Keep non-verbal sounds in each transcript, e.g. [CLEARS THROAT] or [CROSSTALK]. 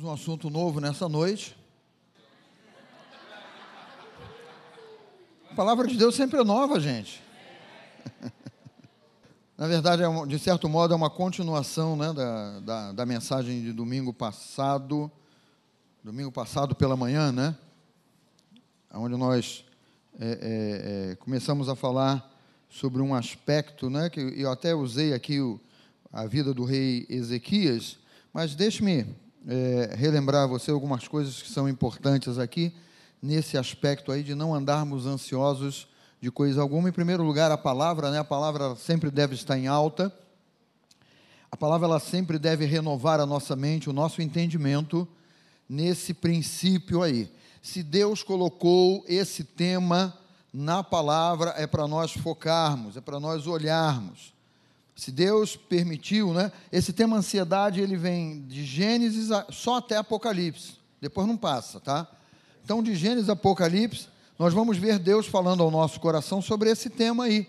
Temos um assunto novo nessa noite. A palavra de Deus sempre é nova, gente. [LAUGHS] Na verdade, é de certo modo, é uma continuação né, da, da, da, mensagem de domingo passado, domingo passado pela manhã, né? Onde nós é, é, é, começamos a falar sobre um aspecto, né? Que eu até usei aqui o, a vida do rei Ezequias, mas deixe-me é, relembrar a você algumas coisas que são importantes aqui, nesse aspecto aí de não andarmos ansiosos de coisa alguma. Em primeiro lugar, a palavra, né? A palavra sempre deve estar em alta. A palavra ela sempre deve renovar a nossa mente, o nosso entendimento nesse princípio aí. Se Deus colocou esse tema na palavra, é para nós focarmos, é para nós olharmos. Se Deus permitiu, né? Esse tema ansiedade, ele vem de Gênesis a, só até Apocalipse. Depois não passa, tá? Então, de Gênesis a Apocalipse, nós vamos ver Deus falando ao nosso coração sobre esse tema aí.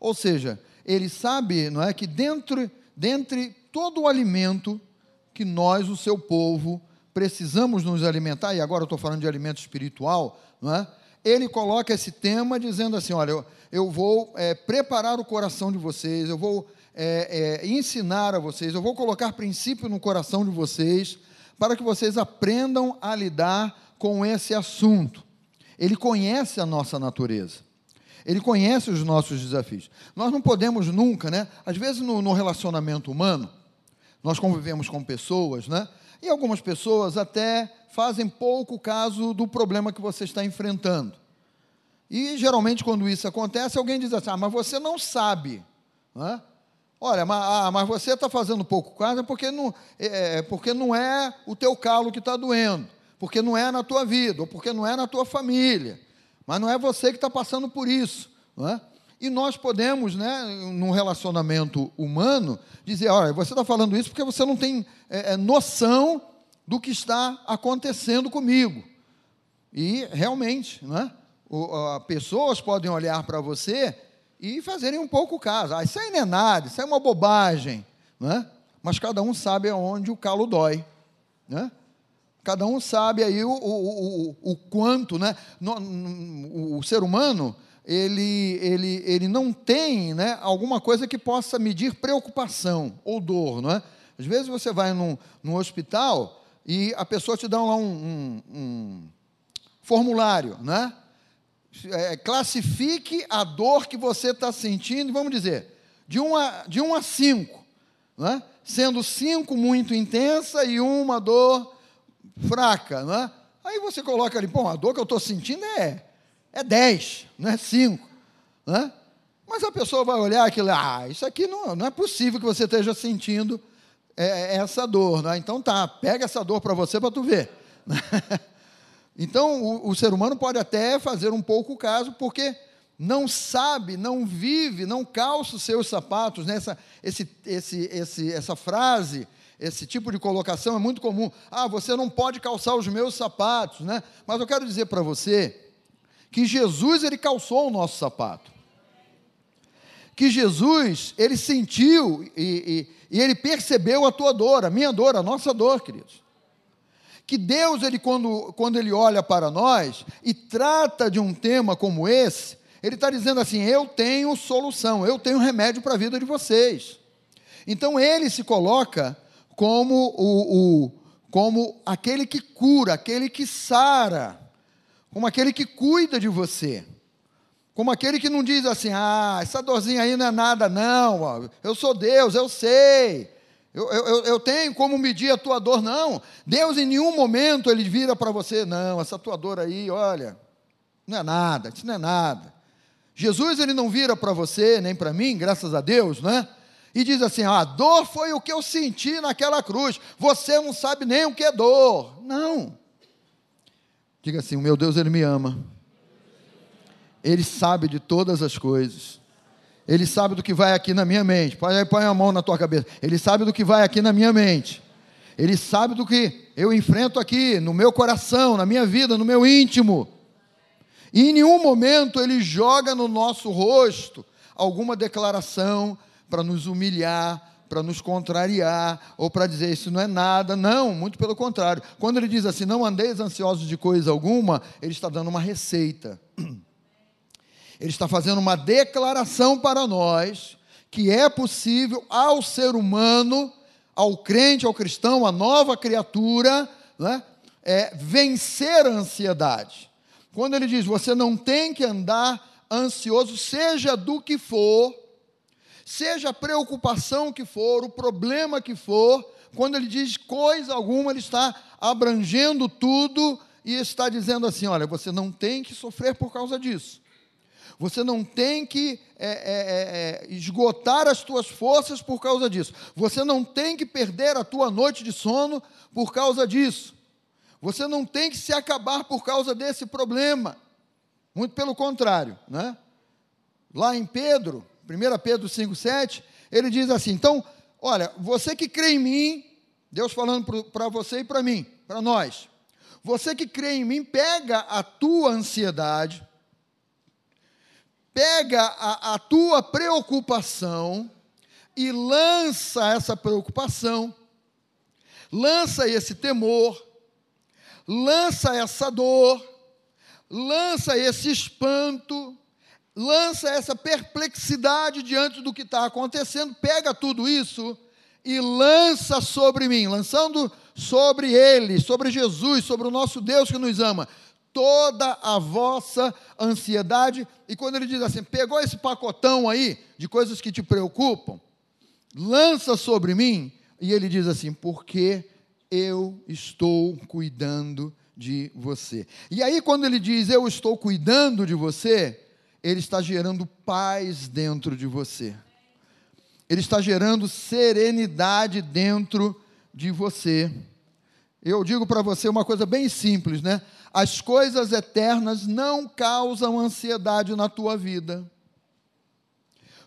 Ou seja, ele sabe, não é, que dentro, dentre todo o alimento que nós, o seu povo, precisamos nos alimentar, e agora eu estou falando de alimento espiritual, não é? Ele coloca esse tema dizendo assim: olha, eu, eu vou é, preparar o coração de vocês, eu vou é, é, ensinar a vocês, eu vou colocar princípio no coração de vocês, para que vocês aprendam a lidar com esse assunto. Ele conhece a nossa natureza. Ele conhece os nossos desafios. Nós não podemos nunca, né? Às vezes no, no relacionamento humano, nós convivemos com pessoas, né? E algumas pessoas até fazem pouco caso do problema que você está enfrentando. E geralmente quando isso acontece, alguém diz assim: ah, mas você não sabe. Né? Olha, mas, ah, mas você está fazendo pouco caso porque não, é, é, porque não é o teu calo que está doendo, porque não é na tua vida, ou porque não é na tua família, mas não é você que está passando por isso. Não é? E nós podemos, né, num relacionamento humano, dizer: olha, você está falando isso porque você não tem é, é, noção do que está acontecendo comigo. E realmente, né, o, a, pessoas podem olhar para você e fazerem um pouco caso. Ah, isso aí não é nada, isso é uma bobagem. Né? Mas cada um sabe aonde o calo dói. Né? Cada um sabe aí o, o, o, o quanto, né? No, no, o ser humano, ele, ele, ele não tem né, alguma coisa que possa medir preocupação ou dor, não é? Às vezes você vai num, num hospital e a pessoa te dá lá um, um, um formulário, né? É, classifique a dor que você está sentindo, vamos dizer, de 1 a, de um a 5, né? sendo 5 muito intensa e uma dor fraca. Né? Aí você coloca ali, bom, a dor que eu estou sentindo é, é 10, não é 5. Né? Mas a pessoa vai olhar aquilo, ah, isso aqui não, não é possível que você esteja sentindo é, essa dor. Né? Então tá, pega essa dor para você para tu ver. [LAUGHS] Então, o, o, ser humano pode até fazer um pouco caso, porque não sabe, não vive, não calça os seus sapatos. Né? Essa, esse, esse, esse, essa frase, esse tipo de colocação é muito comum. Ah, você não pode calçar os meus sapatos. Né? Mas eu quero dizer para você que Jesus, ele calçou o nosso sapato. Que Jesus, ele sentiu e, e, e ele percebeu a tua dor, a minha dor, a nossa dor, queridos que Deus, ele, quando, quando ele olha para nós e trata de um tema como esse, ele está dizendo assim: eu tenho solução, eu tenho remédio para a vida de vocês. Então ele se coloca como o, o, como aquele que cura, aquele que sara, como aquele que cuida de você. Como aquele que não diz assim, ah, essa dorzinha aí não é nada, não, eu sou Deus, eu sei, eu, eu, eu tenho como medir a tua dor, não. Deus em nenhum momento ele vira para você, não, essa tua dor aí, olha, não é nada, isso não é nada. Jesus ele não vira para você, nem para mim, graças a Deus, né? E diz assim: ah, a dor foi o que eu senti naquela cruz. Você não sabe nem o que é dor. Não. Diga assim: o meu Deus, ele me ama. Ele sabe de todas as coisas. Ele sabe do que vai aqui na minha mente. Põe, põe a mão na tua cabeça. Ele sabe do que vai aqui na minha mente. Ele sabe do que eu enfrento aqui, no meu coração, na minha vida, no meu íntimo. E em nenhum momento ele joga no nosso rosto alguma declaração para nos humilhar, para nos contrariar ou para dizer isso não é nada. Não, muito pelo contrário. Quando ele diz assim, não andeis ansiosos de coisa alguma, ele está dando uma receita. [CLEARS THROAT] Ele está fazendo uma declaração para nós que é possível ao ser humano, ao crente, ao cristão, à nova criatura, né, é, vencer a ansiedade. Quando ele diz, você não tem que andar ansioso, seja do que for, seja a preocupação que for, o problema que for, quando ele diz coisa alguma, ele está abrangendo tudo e está dizendo assim: olha, você não tem que sofrer por causa disso. Você não tem que é, é, é, é esgotar as tuas forças por causa disso. Você não tem que perder a tua noite de sono por causa disso. Você não tem que se acabar por causa desse problema. Muito pelo contrário, né? Lá em Pedro, 1 Pedro 5,7, ele diz assim: então, olha, você que crê em mim, Deus falando para você e para mim, para nós, você que crê em mim, pega a tua ansiedade, pega a, a tua preocupação e lança essa preocupação, lança esse temor, lança essa dor, lança esse espanto, lança essa perplexidade diante do que está acontecendo, pega tudo isso e lança sobre mim, lançando sobre Ele, sobre Jesus, sobre o nosso Deus que nos ama, toda a vossa ansiedade. E quando ele diz assim, pegou esse pacotão aí de coisas que te preocupam, lança sobre mim, e ele diz assim, porque eu estou cuidando de você. E aí, quando ele diz eu estou cuidando de você, ele está gerando paz dentro de você. Ele está gerando serenidade dentro de você. Eu digo para você uma coisa bem simples, né? As coisas eternas não causam ansiedade na tua vida.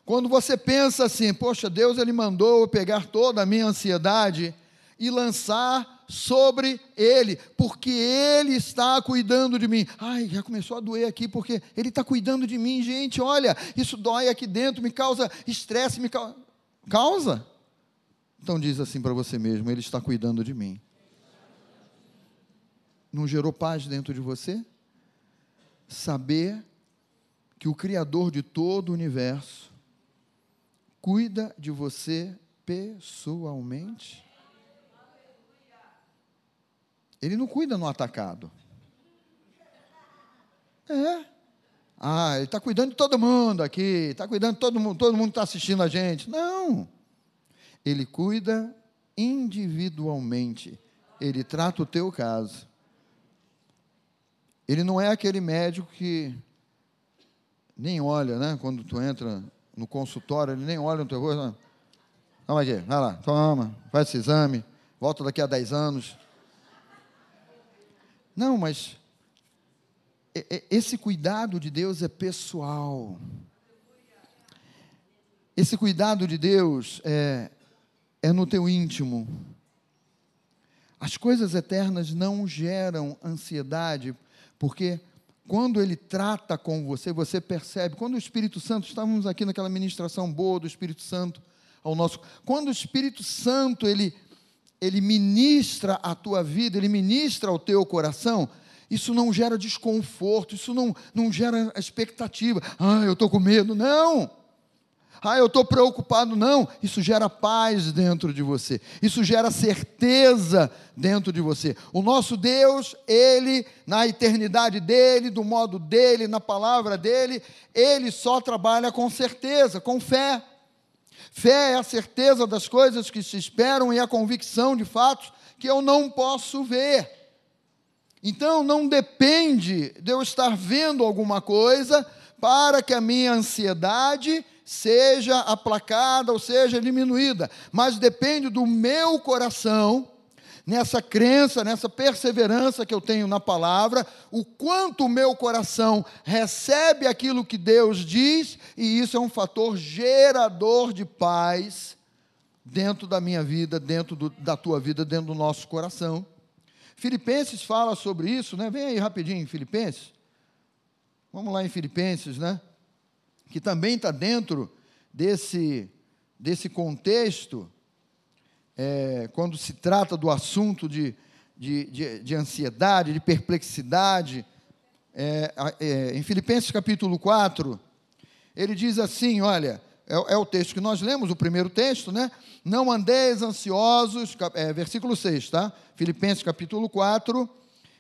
Quando você pensa assim, poxa, Deus ele mandou eu pegar toda a minha ansiedade e lançar sobre ele, porque ele está cuidando de mim. Ai, já começou a doer aqui, porque ele está cuidando de mim, gente. Olha, isso dói aqui dentro, me causa estresse, me causa. Causa? Então diz assim para você mesmo: Ele está cuidando de mim não gerou paz dentro de você? Saber que o Criador de todo o universo cuida de você pessoalmente? Ele não cuida no atacado. É. Ah, ele está cuidando de todo mundo aqui, está cuidando de todo mundo, todo mundo está assistindo a gente. Não. Ele cuida individualmente. Ele trata o teu caso. Ele não é aquele médico que nem olha, né? Quando tu entra no consultório, ele nem olha no teu rosto. Toma aqui, vai lá, toma, faz esse exame, volta daqui a 10 anos. Não, mas esse cuidado de Deus é pessoal. Esse cuidado de Deus é, é no teu íntimo. As coisas eternas não geram ansiedade porque quando ele trata com você, você percebe. Quando o Espírito Santo, estávamos aqui naquela ministração boa do Espírito Santo ao nosso. Quando o Espírito Santo ele ele ministra a tua vida, ele ministra ao teu coração, isso não gera desconforto, isso não, não gera expectativa. Ah, eu estou com medo. Não! Ah, eu estou preocupado. Não, isso gera paz dentro de você, isso gera certeza dentro de você. O nosso Deus, Ele, na eternidade dEle, do modo dEle, na palavra dEle, Ele só trabalha com certeza, com fé. Fé é a certeza das coisas que se esperam e a convicção de fatos que eu não posso ver. Então, não depende de eu estar vendo alguma coisa para que a minha ansiedade seja aplacada ou seja diminuída, mas depende do meu coração, nessa crença, nessa perseverança que eu tenho na palavra, o quanto o meu coração recebe aquilo que Deus diz, e isso é um fator gerador de paz dentro da minha vida, dentro do, da tua vida, dentro do nosso coração. Filipenses fala sobre isso, né? Vem aí rapidinho, Filipenses. Vamos lá em Filipenses, né? Que também está dentro desse, desse contexto, é, quando se trata do assunto de, de, de, de ansiedade, de perplexidade, é, é, em Filipenses capítulo 4, ele diz assim: olha, é, é, o texto que nós lemos, o primeiro texto, né? Não andeis ansiosos, é, versículo 6, tá? Filipenses capítulo 4,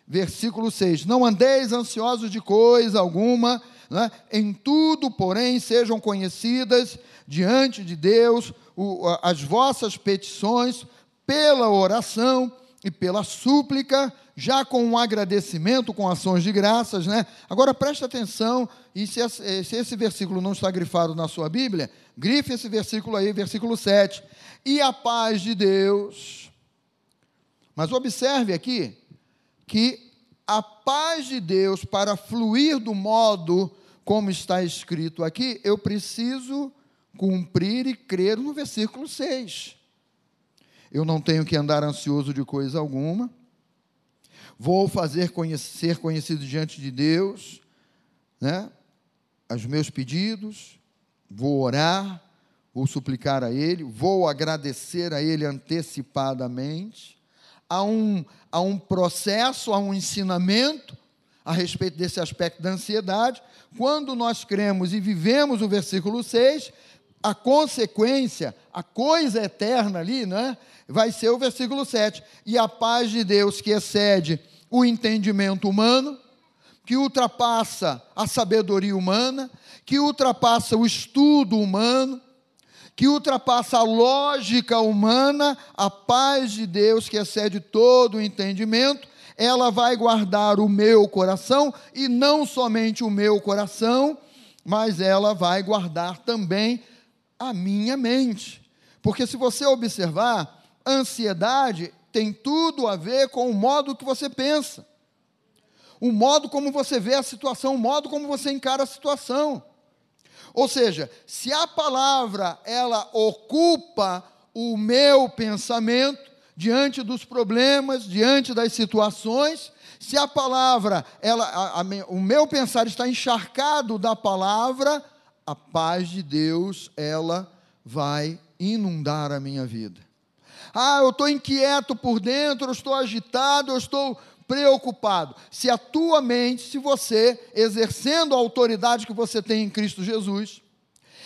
versículo 6. Não andeis ansiosos de coisa alguma, né? em tudo, porém, sejam conhecidas diante de Deus o, as vossas petições pela oração e pela súplica, já com um agradecimento, com ações de graças, né? Agora preste atenção, e se se esse versículo não está grifado na sua Bíblia, grife esse versículo aí, versículo 7. E a paz de Deus. Mas observe aqui que a paz de Deus, para fluir do modo como está escrito aqui, eu preciso cumprir e crer no versículo 6. Eu não tenho que andar ansioso de coisa alguma. Vou fazer conhecer, conhecido diante de Deus, né? Os meus pedidos, vou orar, vou suplicar a Ele, vou agradecer a Ele antecipadamente. Há um, há um processo, há um ensinamento a respeito desse aspecto da ansiedade. Quando nós cremos e vivemos o versículo 6, a consequência, a coisa eterna ali, né, vai ser o versículo 7. E a paz de Deus que excede o entendimento humano, que ultrapassa a sabedoria humana, que ultrapassa o estudo humano, que ultrapassa a lógica humana, a paz de Deus que excede todo o entendimento, ela vai guardar o meu coração e não somente o meu coração, mas ela vai guardar também a minha mente. Porque se você observar, ansiedade tem tudo a ver com o modo que você pensa, o modo como você vê a situação, o modo como você encara a situação. Ou seja, se a palavra ela ocupa o meu pensamento diante dos problemas, diante das situações, se a palavra, ela, a, a, o meu pensar está encharcado da palavra, a paz de Deus, ela vai inundar a minha vida. Ah, eu estou inquieto por dentro, eu estou agitado, eu estou preocupado. Se a tua mente, se você, exercendo a autoridade que você tem em Cristo Jesus,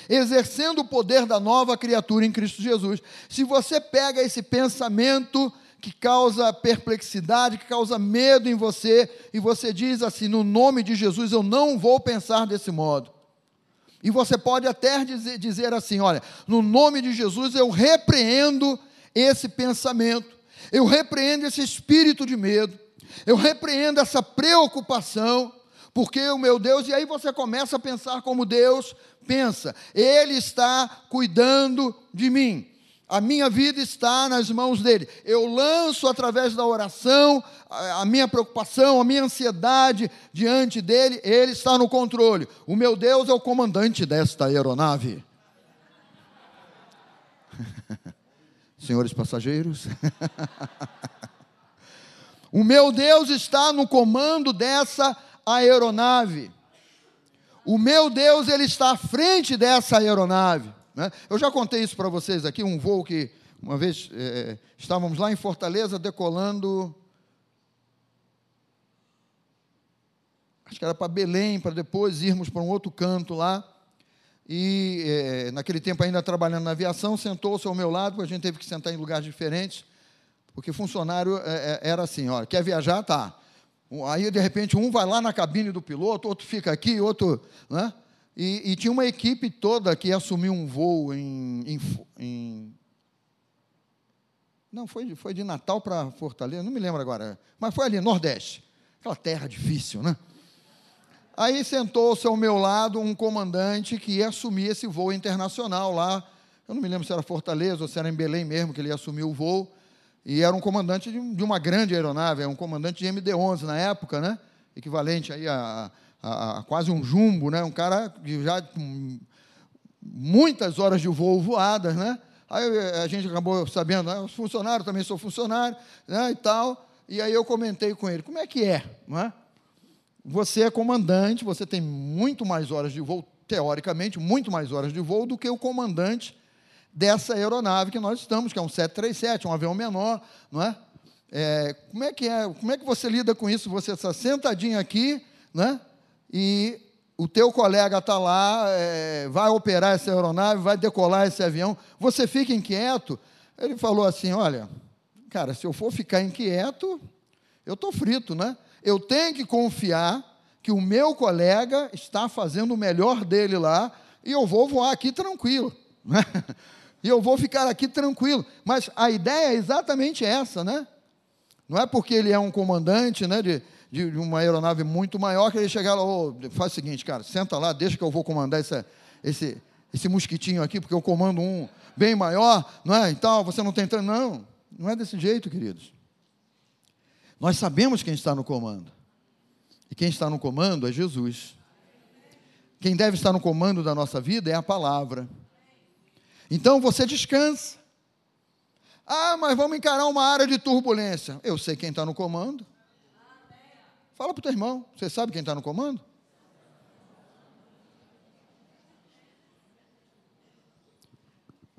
exercendo o poder da nova criatura em Cristo Jesus, se você pega esse pensamento que causa perplexidade, que causa medo em você, e você diz assim: no nome de Jesus eu não vou pensar desse modo. E você pode até dizer, assim: olha, no nome de Jesus eu repreendo esse pensamento, eu repreendo esse espírito de medo, eu repreendo essa preocupação, porque o meu Deus, e aí você começa a pensar como Deus pensa, Ele está cuidando de mim a minha vida está nas mãos dele. Eu lanço através da oração a minha preocupação, a minha ansiedade diante dele, ele está no controle. O meu Deus é o comandante desta aeronave. [LAUGHS] Senhores passageiros, [LAUGHS] o meu Deus está no comando dessa aeronave. O meu Deus, ele está à frente dessa aeronave. Né? Eu já contei isso para vocês aqui, um voo que, uma vez, é, estávamos lá em Fortaleza decolando. Acho que era para Belém, para depois irmos para um outro canto lá. E é, naquele tempo, ainda trabalhando na aviação, sentou-se ao meu lado, porque a gente teve que sentar em lugares diferentes, porque funcionário é, era assim: olha, quer viajar? Tá. Aí, de repente, um vai lá na cabine do piloto, outro fica aqui, outro. Né? E, e, tinha uma equipe toda que assumiu um voo em. em, em não, foi, foi de Natal para Fortaleza, não me lembro agora, mas foi ali, Nordeste. Aquela terra difícil, né? Aí sentou-se ao meu lado um comandante que ia assumir esse voo internacional lá. Eu não me lembro se era Fortaleza ou se era em Belém mesmo que ele ia assumir o voo. E era um comandante de, uma grande aeronave, era um comandante de MD-11 na época, né? Equivalente aí a, a, a, quase um jumbo, né? Um cara que já com muitas horas de voo voadas, né? Aí eh, a gente acabou sabendo, né? os funcionários também sou funcionário, né? E tal. E aí eu comentei com ele, como é que é, não é? Você é comandante, você tem muito mais horas de voo, teoricamente, muito mais horas de voo do que o comandante dessa aeronave que nós estamos, que é um 737, um avião menor, não é? é como é que é? Como é que você lida com isso? Você está sentadinho aqui, né? E o teu colega está lá, é, vai operar essa aeronave, vai decolar esse avião, você fica inquieto. Ele falou assim: olha, cara, se eu for ficar inquieto, eu estou frito, né? Eu tenho que confiar que o meu colega está fazendo o melhor dele lá e eu vou voar aqui tranquilo. [LAUGHS] E eu vou ficar aqui tranquilo. Mas a ideia é exatamente essa, né? Não é porque ele é um comandante né, de, de uma aeronave muito maior que ele chegar lá, oh, faz o seguinte, cara, senta lá, deixa que eu vou comandar esse, esse, esse mosquitinho aqui, porque eu comando um bem maior, não é? Então, você não tem. Não, não é desse jeito, queridos. Nós sabemos quem está no comando. E quem está no comando é Jesus. Quem deve estar no comando da nossa vida é a palavra. Então você descansa. Ah, mas vamos encarar uma área de turbulência. Eu sei quem está no comando. Fala para o teu irmão. Você sabe quem está no comando?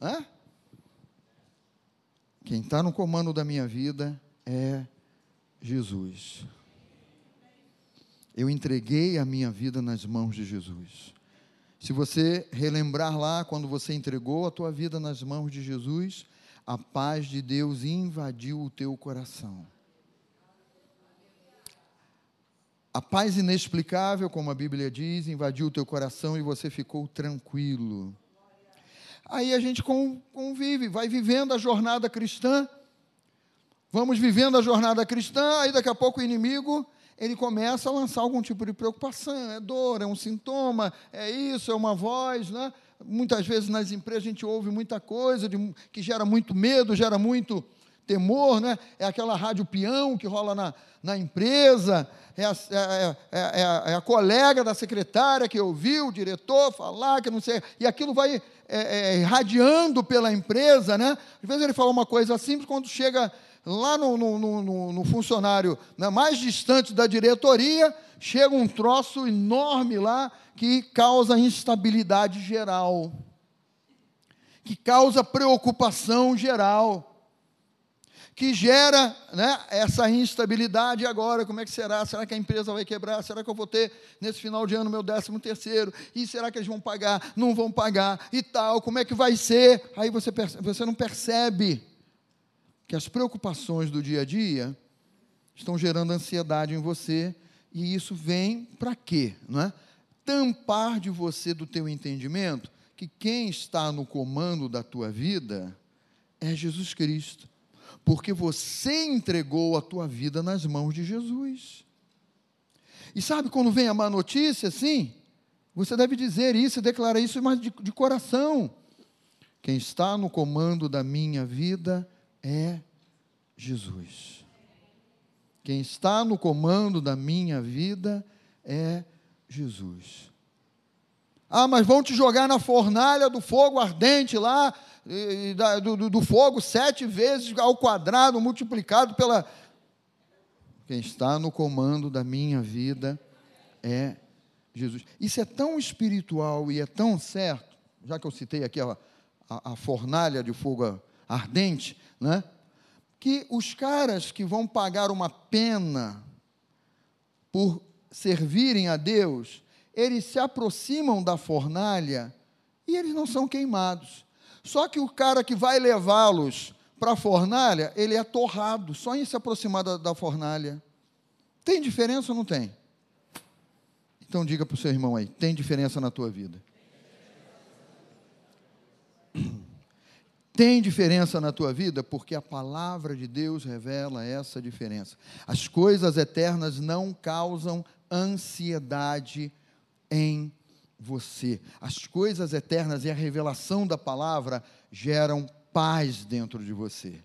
Hã? Quem está no comando da minha vida é Jesus. Eu entreguei a minha vida nas mãos de Jesus. Se você relembrar lá, quando você entregou a tua vida nas mãos de Jesus, a paz de Deus invadiu o teu coração. A paz inexplicável, como a Bíblia diz, invadiu o teu coração e você ficou tranquilo. Aí a gente convive, vai vivendo a jornada cristã, vamos vivendo a jornada cristã, aí daqui a pouco o inimigo ele começa a lançar algum tipo de preocupação, é dor, é um sintoma, é isso, é uma voz, né? Muitas vezes nas empresas a gente ouve muita coisa de, que gera muito medo, gera muito temor, né? É aquela rádio peão que rola na, na empresa, é a, é, é, é, a, colega da secretária que ouviu o diretor falar, que não sei, e aquilo vai irradiando pela empresa, né? Às vezes ele fala uma coisa simples, quando chega lá no, no, no, no funcionário né, mais distante da diretoria, chega um troço enorme lá que causa instabilidade geral, que causa preocupação geral, que gera né, essa instabilidade agora, como é que será? Será que a empresa vai quebrar? Será que eu vou ter nesse final de ano meu décimo terceiro? E será que eles vão pagar? Não vão pagar? E tal, como é que vai ser? Aí você, você não percebe que as preocupações do dia a dia estão gerando ansiedade em você e isso vem para quê, não é? Tampar de você do teu entendimento que quem está no comando da tua vida é Jesus Cristo, porque você entregou a tua vida nas mãos de Jesus. E sabe quando vem a má notícia, assim, você deve dizer isso, declarar isso, mas de, de coração. Quem está no comando da minha vida é Jesus. Quem está no comando da minha vida é Jesus. Ah, mas vão te jogar na fornalha do fogo ardente lá, do, do, do fogo sete vezes ao quadrado, multiplicado pela. Quem está no comando da minha vida é Jesus. Isso é tão espiritual e é tão certo, já que eu citei aqui a, a, a fornalha de fogo ardente, né? que os caras que vão pagar uma pena por servirem a Deus, eles se aproximam da fornalha e eles não são queimados. Só que o cara que vai levá-los para a fornalha, ele é torrado, só em se aproximar da, da fornalha. Tem diferença ou não tem? Então diga para o seu irmão aí, tem diferença na tua vida? Tem diferença na tua vida? Porque a palavra de Deus revela essa diferença. As coisas eternas não causam ansiedade em você. As coisas eternas e a revelação da palavra geram paz dentro de você.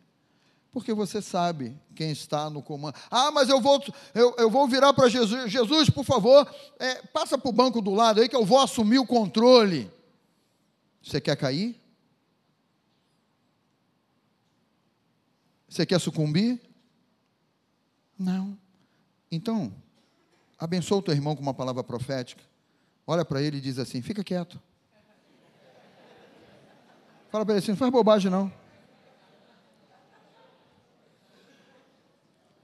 Porque você sabe quem está no comando. Ah, mas eu vou, eu, eu vou virar para Jesus. Jesus, por favor, é, passa para o banco do lado aí que eu vou assumir o controle. Você quer cair? Você quer sucumbir? Não. Então, abençoa o teu irmão com uma palavra profética. Olha para ele e diz assim: fica quieto. Fala para ele assim, não faz bobagem não.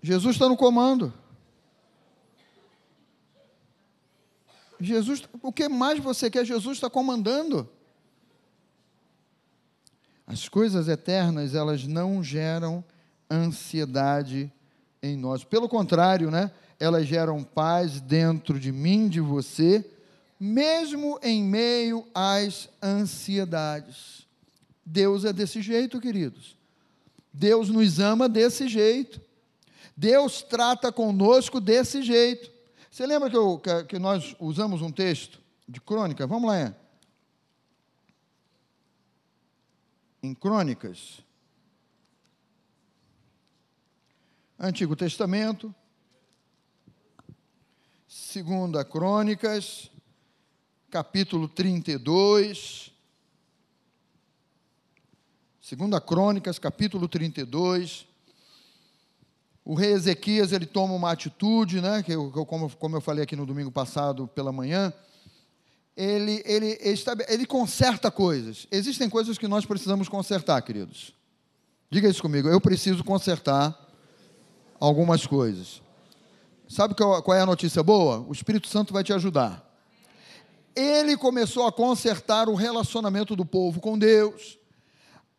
Jesus está no comando. Jesus, o que mais você quer? Jesus está comandando. As coisas eternas, elas não geram ansiedade em nós. Pelo contrário, né? Elas geram paz dentro de mim, de você, mesmo em meio às ansiedades. Deus é desse jeito, queridos. Deus nos ama desse jeito. Deus trata conosco desse jeito. Você lembra que, eu, que nós usamos um texto de crônica? Vamos lá. Em Crônicas. Antigo Testamento. Segunda Crônicas, capítulo 32. Segunda Crônicas, capítulo 32. O rei Ezequias, ele toma uma atitude, né, que eu, como, como eu falei aqui no domingo passado pela manhã, ele, ele, ele, ele conserta coisas. Existem coisas que nós precisamos consertar, queridos. Diga isso comigo, eu preciso consertar algumas coisas. Sabe qual é a notícia boa? O Espírito Santo vai te ajudar. Ele começou a consertar o relacionamento do povo com Deus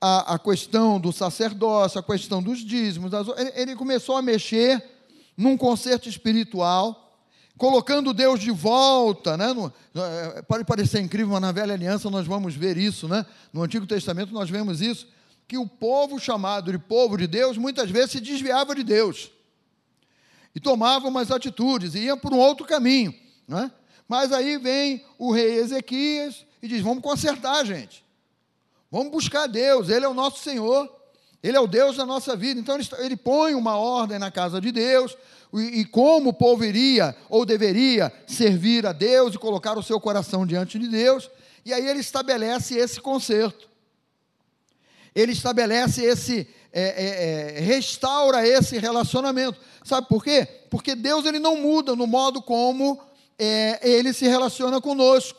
a, a questão do sacerdócio, a questão dos dízimos, das, ele, ele começou a mexer num concerto espiritual, colocando Deus de volta, né? No, é, pode parecer incrível, mas na velha aliança nós vamos ver isso, né? No Antigo Testamento nós vemos isso, que o povo chamado de povo de Deus muitas vezes se desviava de Deus e tomava umas atitudes, e ia por um outro caminho, né? Mas aí vem o rei Ezequias e diz: vamos consertar, gente. Vamos buscar Deus, Ele é o nosso Senhor, Ele é o Deus da nossa vida. Então, ele, põe uma ordem na casa de Deus, e, como o povo iria ou deveria servir a Deus e colocar o seu coração diante de Deus, e aí ele estabelece esse conserto. Ele estabelece esse, é, é, é, restaura esse relacionamento. Sabe por quê? Porque Deus ele não muda no modo como é, ele se relaciona conosco.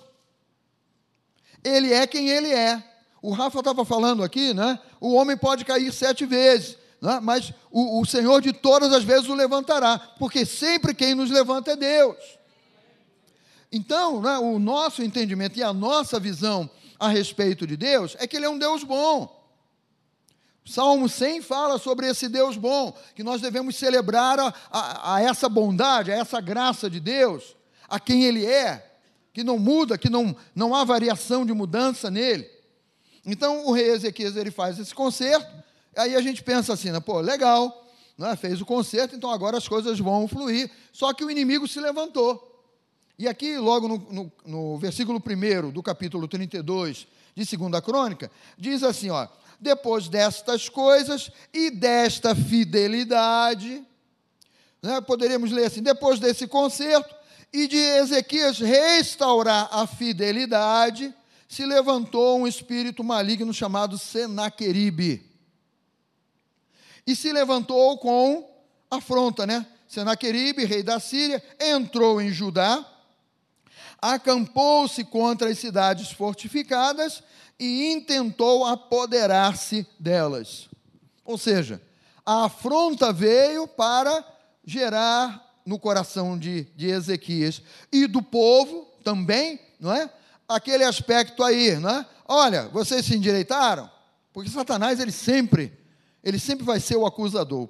Ele é quem ele é. O Rafa estava falando aqui, né? O homem pode cair sete vezes, né? mas o, o Senhor de todas as vezes o levantará, porque sempre quem nos levanta é Deus. Então, né, o nosso entendimento e a nossa visão a respeito de Deus é que Ele é um Deus bom. Salmo 100 fala sobre esse Deus bom, que nós devemos celebrar a, a, a essa bondade, a essa graça de Deus, a quem Ele é, que não muda, que não, não há variação de mudança nele. Então o rei Ezequias ele faz esse concerto, aí a gente pensa assim, né, pô, legal, né, fez o concerto, então agora as coisas vão fluir. Só que o inimigo se levantou. E aqui, logo no, no, no versículo 1 do capítulo 32 de 2 Crônica, diz assim: ó, depois destas coisas e desta fidelidade, né, poderíamos ler assim: depois desse concerto e de Ezequias restaurar a fidelidade, se levantou um espírito maligno chamado Senaqueribe. E se levantou com afronta, né? Senaqueribe, rei da Síria, entrou em Judá, acampou-se contra as cidades fortificadas e intentou apoderar-se delas. Ou seja, a afronta veio para gerar no coração de, de Ezequias e do povo também, não é? aquele aspecto aí, né? Olha, vocês se endireitaram? Porque Satanás, ele sempre, ele sempre vai ser o acusador.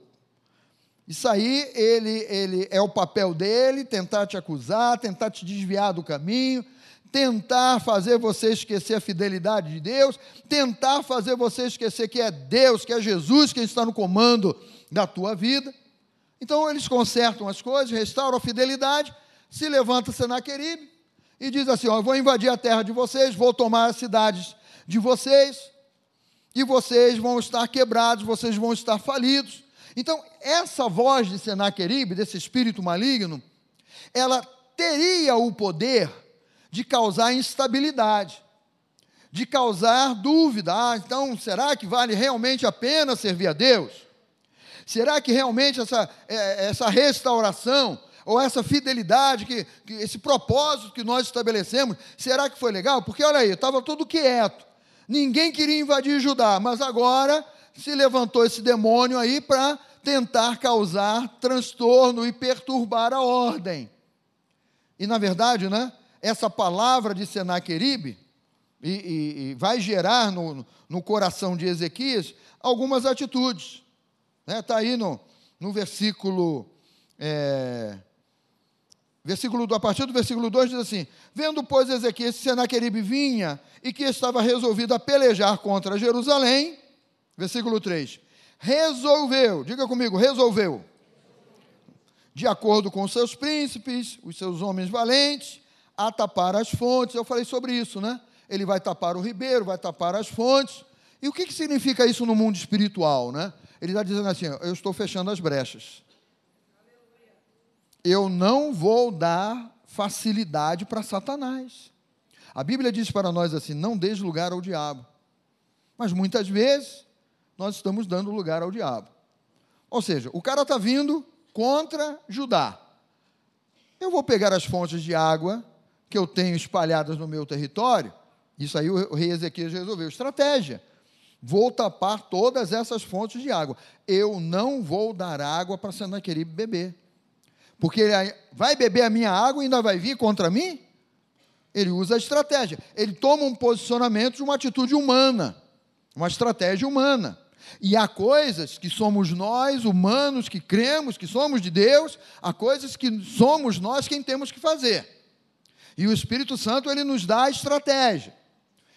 Isso aí, ele, ele é o papel dele, tentar te acusar, tentar te desviar do caminho, tentar fazer você esquecer a fidelidade de Deus, tentar fazer você esquecer que é Deus, que é Jesus quem está no comando da tua vida. Então eles consertam as coisas, restauram a fidelidade, se levanta Senaqueribe, e diz assim: ó, Eu vou invadir a terra de vocês, vou tomar as cidades de vocês, e vocês vão estar quebrados, vocês vão estar falidos. Então, essa voz de Senaqueribe, desse espírito maligno, ela teria o poder de causar instabilidade, de causar dúvida. Ah, então, será que vale realmente a pena servir a Deus? Será que realmente essa, é, essa restauração ou essa fidelidade, que, que, esse propósito que nós estabelecemos, será que foi legal? Porque olha aí, estava tudo quieto. Ninguém queria invadir Judá, mas agora se levantou esse demônio aí para tentar causar transtorno e perturbar a ordem. E na verdade, né, essa palavra de Senaqueribe e, e, e vai gerar no, no coração de Ezequias algumas atitudes. Está né? Tá aí no, no versículo. É, versículo a partir do versículo 2 diz assim: Vendo, pois, Ezequias que Senaqueribe vinha e que estava resolvido a pelejar contra Jerusalém, versículo 3, resolveu, diga comigo, resolveu, de acordo com seus príncipes, os seus homens valentes, a tapar as fontes. Eu falei sobre isso, né? Ele vai tapar o ribeiro, vai tapar as fontes. E o que, que significa isso no mundo espiritual, né? Ele está dizendo assim: eu estou fechando as brechas. Eu não vou dar facilidade para Satanás. A Bíblia diz para nós assim: não deixe lugar ao diabo. Mas muitas vezes nós estamos dando lugar ao diabo. Ou seja, o cara está vindo contra Judá. Eu vou pegar as fontes de água que eu tenho espalhadas no meu território. Isso aí o rei Ezequias resolveu. Estratégia. Vou tapar todas essas fontes de água. Eu não vou dar água para Senaqueribe beber. Porque ele vai beber a minha água e ainda vai vir contra mim? Ele usa a estratégia. Ele toma um posicionamento de uma atitude humana, uma estratégia humana. E há coisas que somos nós, humanos, que cremos que somos de Deus, há coisas que somos nós quem temos que fazer. E o Espírito Santo, ele nos dá a estratégia.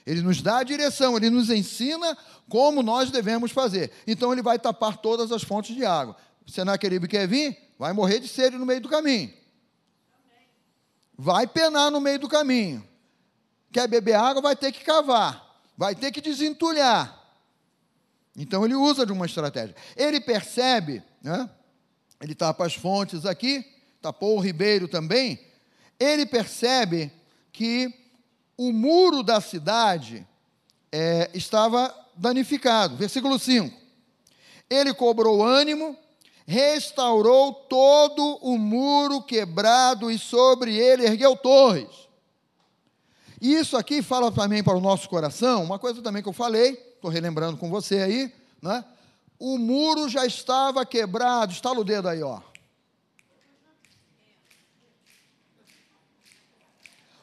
Ele nos dá a direção, ele nos ensina como nós devemos fazer. Então ele vai tapar todas as fontes de água. Senaqueribe quer vir? Vai morrer de sede no meio do caminho. Vai penar no meio do caminho. Quer beber água? Vai ter que cavar. Vai ter que desentulhar. Então ele usa de uma estratégia. Ele percebe, né? ele tapa as fontes aqui, tapou o ribeiro também. Ele percebe que o muro da cidade é, estava danificado. Versículo 5. Ele cobrou ânimo, restaurou todo o muro quebrado e sobre ele ergueu torres. Isso aqui fala também para o nosso coração, uma coisa também que eu falei, estou relembrando com você aí, né? O muro já estava quebrado, estala o dedo aí, ó.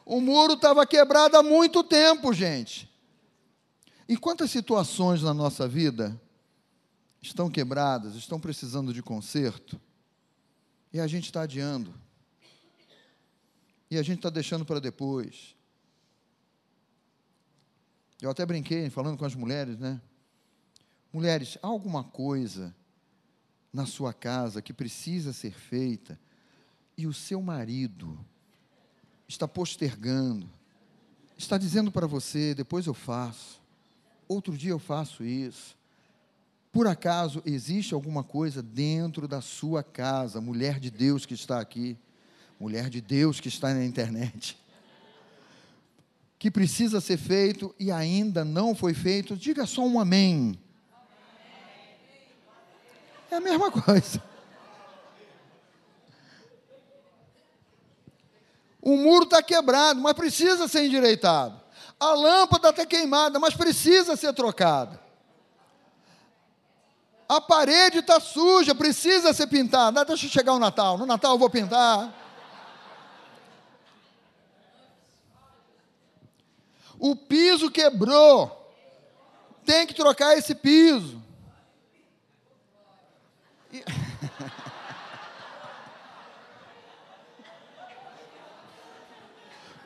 O muro estava quebrado há muito tempo, gente. E quantas situações na nossa vida estão quebradas, estão precisando de conserto, e a gente está adiando, e a gente está deixando para depois. Eu até brinquei falando com as mulheres, né? Mulheres, há alguma coisa na sua casa que precisa ser feita e o seu marido está postergando, está dizendo para você: depois eu faço, outro dia eu faço isso. Por acaso existe alguma coisa dentro da sua casa, mulher de Deus que está aqui, mulher de Deus que está na internet, que precisa ser feito e ainda não foi feito? Diga só um amém. É a mesma [LAUGHS] coisa. O muro está quebrado, mas precisa ser endireitado. A lâmpada está queimada, mas precisa ser trocada. A parede está suja, precisa ser pintada. Ah, deixa chegar o Natal. No Natal eu vou pintar. O piso quebrou. Tem que trocar esse piso. E... [LAUGHS]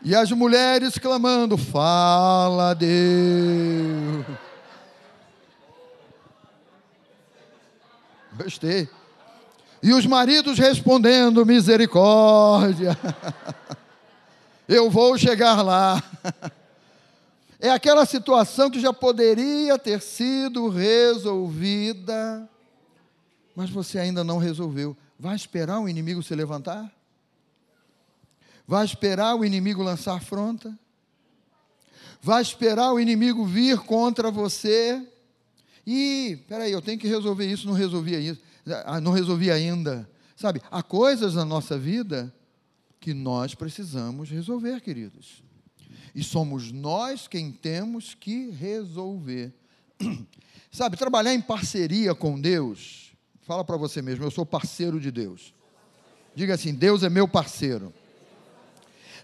E as mulheres clamando: Fala, Deus. Gostei. E os maridos respondendo: Misericórdia. [LAUGHS] Eu vou chegar lá. [LAUGHS] É aquela situação que já poderia ter sido resolvida, mas você ainda não resolveu. Vai esperar o inimigo se levantar? Vai esperar o inimigo lançar afronta? Vai esperar o inimigo vir contra você? E, peraí, eu tenho que resolver isso, não resolvi isso, ah, não resolvi ainda. Sabe, há coisas na nossa vida que nós precisamos resolver, queridos. E somos nós quem temos que resolver. [CLEARS THROAT] Sabe, trabalhar em parceria com Deus, fala para você mesmo, eu sou parceiro de Deus. Diga assim: Deus é meu parceiro.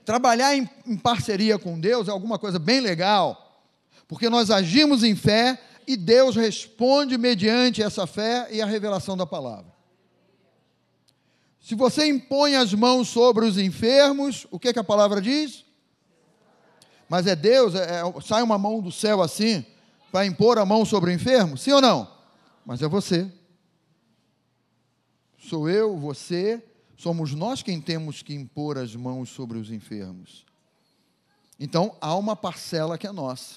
Trabalhar em, em parceria com Deus é alguma coisa bem legal, porque nós agimos em fé e Deus responde mediante essa fé e a revelação da palavra. Se você impõe as mãos sobre os enfermos, o que, que a palavra diz? Mas é Deus, é, é, sai uma mão do céu assim, para impor a mão sobre o enfermo? Sim ou não? Mas é você. Sou eu, você, somos nós quem temos que impor as mãos sobre os enfermos. Então, há uma parcela que é nossa.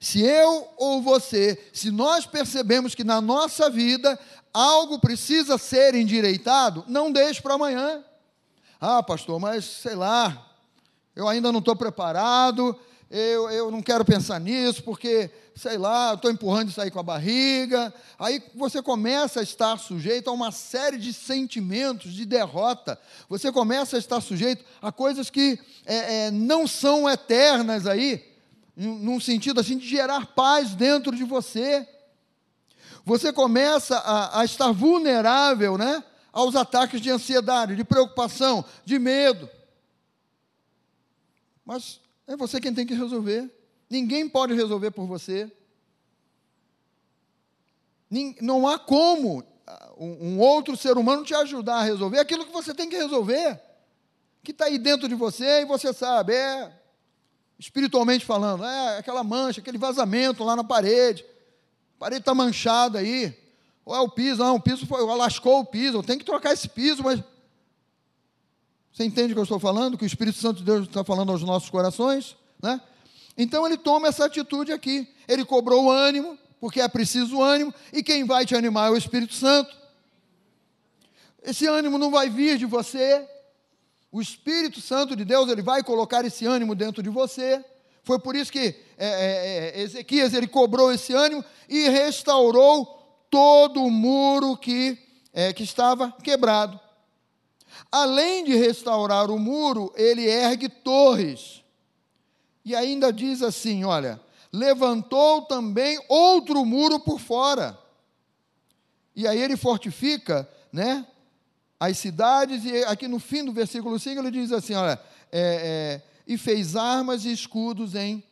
Se eu ou você, se nós percebemos que na nossa vida algo precisa ser endireitado, não deixe para amanhã. Ah, pastor, mas sei lá, eu ainda não estou preparado, eu, eu não quero pensar nisso, porque, sei lá, estou empurrando isso aí com a barriga. Aí você começa a estar sujeito a uma série de sentimentos de derrota. Você começa a estar sujeito a coisas que é, é, não são eternas aí, num sentido assim de gerar paz dentro de você você começa a, a estar vulnerável né, aos ataques de ansiedade, de preocupação, de medo. Mas é você quem tem que resolver. Ninguém pode resolver por você. Não há como ah, um outro ser humano te ajudar a resolver aquilo que você tem que resolver, que está aí dentro de você e você sabe, é espiritualmente falando, é aquela mancha, aquele vazamento lá na parede, a parede está manchada aí. Ou é o piso, não, o piso foi, lascou o piso, eu tenho que trocar esse piso, mas. Você entende o que eu estou falando? Que o Espírito Santo de Deus está falando aos nossos corações? Né? Então ele toma essa atitude aqui. Ele cobrou o ânimo, porque é preciso ânimo, e quem vai te animar é o Espírito Santo. Esse ânimo não vai vir de você. O Espírito Santo de Deus, ele vai colocar esse ânimo dentro de você. Foi por isso que é, é, é, Ezequias ele cobrou esse ânimo e restaurou todo o muro que, é, que estava quebrado. Além de restaurar o muro, ele ergue torres. E ainda diz assim: olha, levantou também outro muro por fora. E aí ele fortifica, né? As cidades, e aqui no fim do versículo 5 ele diz assim: olha, é, é e fez armas e escudos em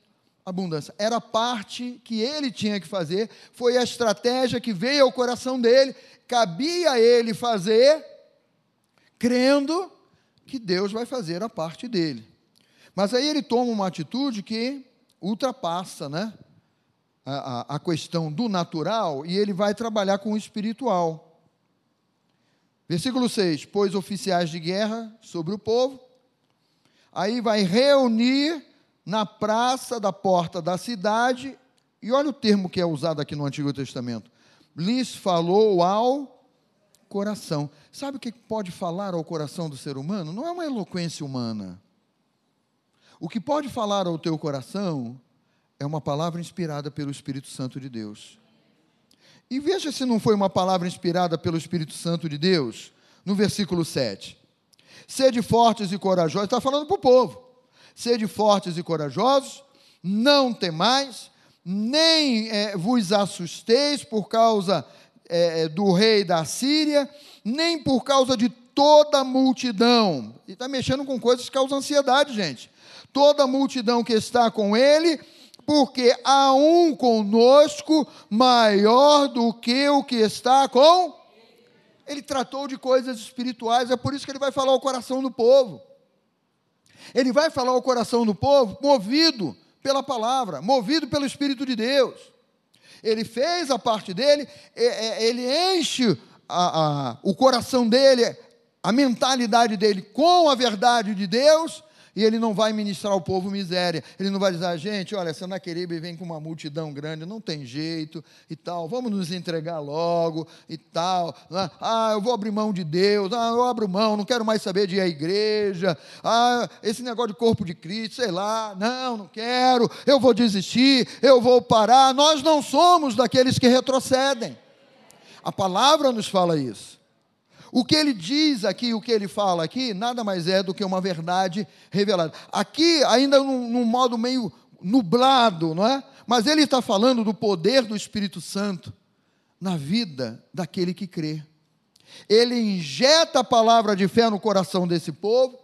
abundância. Era parte que ele tinha que fazer, foi a estratégia que veio ao coração dele, cabia a ele fazer, crendo que Deus vai fazer a parte dele. Mas aí ele toma uma atitude que ultrapassa né, a, a, a questão do natural e ele vai trabalhar com o espiritual. Versículo 6: Pôs oficiais de guerra sobre o povo, aí vai reunir na praça da porta da cidade, e olha o termo que é usado aqui no Antigo Testamento: lhes falou ao coração. Sabe o que pode falar ao coração do ser humano? Não é uma eloquência humana. O que pode falar ao teu coração é uma palavra inspirada pelo Espírito Santo de Deus. E veja se não foi uma palavra inspirada pelo Espírito Santo de Deus, no versículo 7. Sede fortes e corajosos, está falando para o povo. Sede fortes e corajosos, não temais, nem é, vos assusteis por causa é, do rei da Síria, nem por causa de toda a multidão. E está mexendo com coisas que causam ansiedade, gente. Toda a multidão que está com ele, porque há um conosco maior do que o que está com ele tratou de coisas espirituais, é por isso que ele vai falar ao coração do povo. Ele vai falar ao coração do povo movido pela palavra, movido pelo Espírito de Deus. Ele fez a parte dele, ele enche a, a, o coração dele, a mentalidade dele com a verdade de Deus, e ele não vai ministrar ao povo miséria. Ele não vai dizer, gente, olha, Senaqueribe vem com uma multidão grande, não tem jeito e tal, vamos nos entregar logo e tal. Né? Ah, eu vou abrir mão de Deus, ah, eu abro mão, não quero mais saber de ir à igreja. Ah, esse negócio de corpo de Cristo, sei lá, não, não quero, eu vou desistir, eu vou parar. Nós não somos daqueles que retrocedem. A palavra nos fala isso. O que ele diz aqui, o que ele fala aqui, nada mais é do que uma verdade revelada. Aqui, ainda num, num modo meio nublado, não é? Mas ele está falando do poder do Espírito Santo na vida daquele que crê. Ele injeta a palavra de fé no coração desse povo,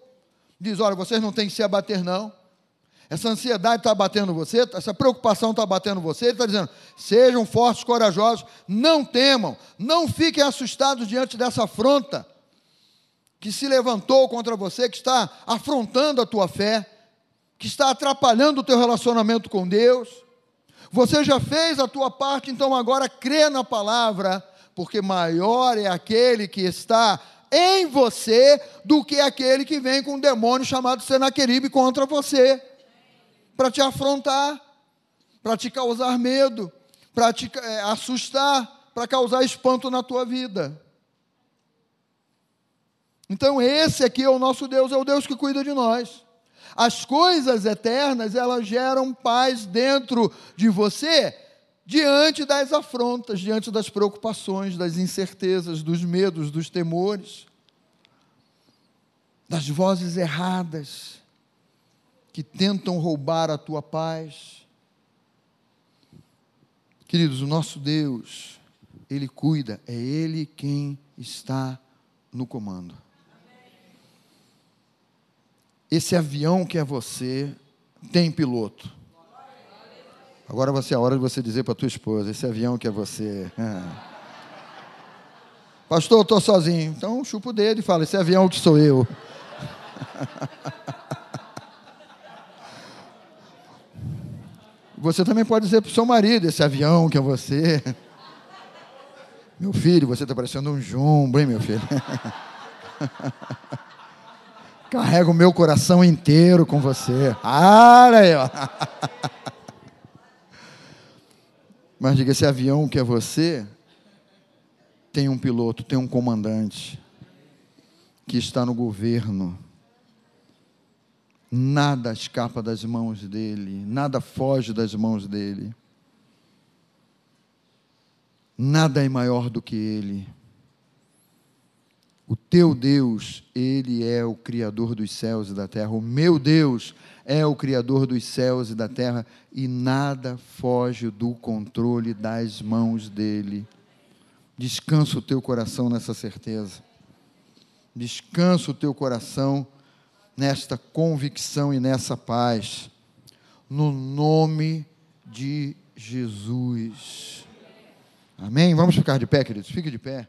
diz: olha, vocês não têm que se abater, não. Essa ansiedade está batendo você, essa preocupação está batendo você. Ele está dizendo: sejam fortes, corajosos, não temam, não fiquem assustados diante dessa afronta que se levantou contra você, que está afrontando a tua fé, que está atrapalhando o teu relacionamento com Deus. Você já fez a tua parte, então agora crê na palavra, porque maior é aquele que está em você do que aquele que vem com um demônio chamado Senaqueribe contra você para te afrontar, para te causar medo, para te é, assustar, para causar espanto na tua vida. Então, esse aqui é o nosso Deus, é o Deus que cuida de nós. As coisas eternas, elas geram paz dentro de você, diante das afrontas, diante das preocupações, das incertezas, dos medos, dos temores, das vozes erradas que tentam roubar a tua paz. Queridos, o nosso Deus, Ele cuida, é Ele quem está no comando. Esse avião que é você tem piloto. Agora vai ser a hora de você dizer para tua esposa: esse avião que é você. [LAUGHS] Pastor, eu estou sozinho. Então chupa o dedo e fala: esse avião que sou eu. Você também pode dizer para o seu marido, esse avião que é você. Meu filho, você está parecendo um jumbo, hein, meu filho? [LAUGHS] Carrega o meu coração inteiro com você. Olha aí, ó. [LAUGHS] Mas diga, esse avião que é você tem um piloto, tem um comandante que está no governo Nada escapa das mãos dele, nada foge das mãos dele. Nada é maior do que ele. O teu Deus, ele é o Criador dos céus e da terra. O meu Deus é o Criador dos céus e da terra. E nada foge do controle das mãos dele. Descansa o teu coração nessa certeza. Descansa o teu coração nesta convicção e nessa paz, no nome de Jesus. Amém? Vamos ficar de pé, queridos? Fique de pé.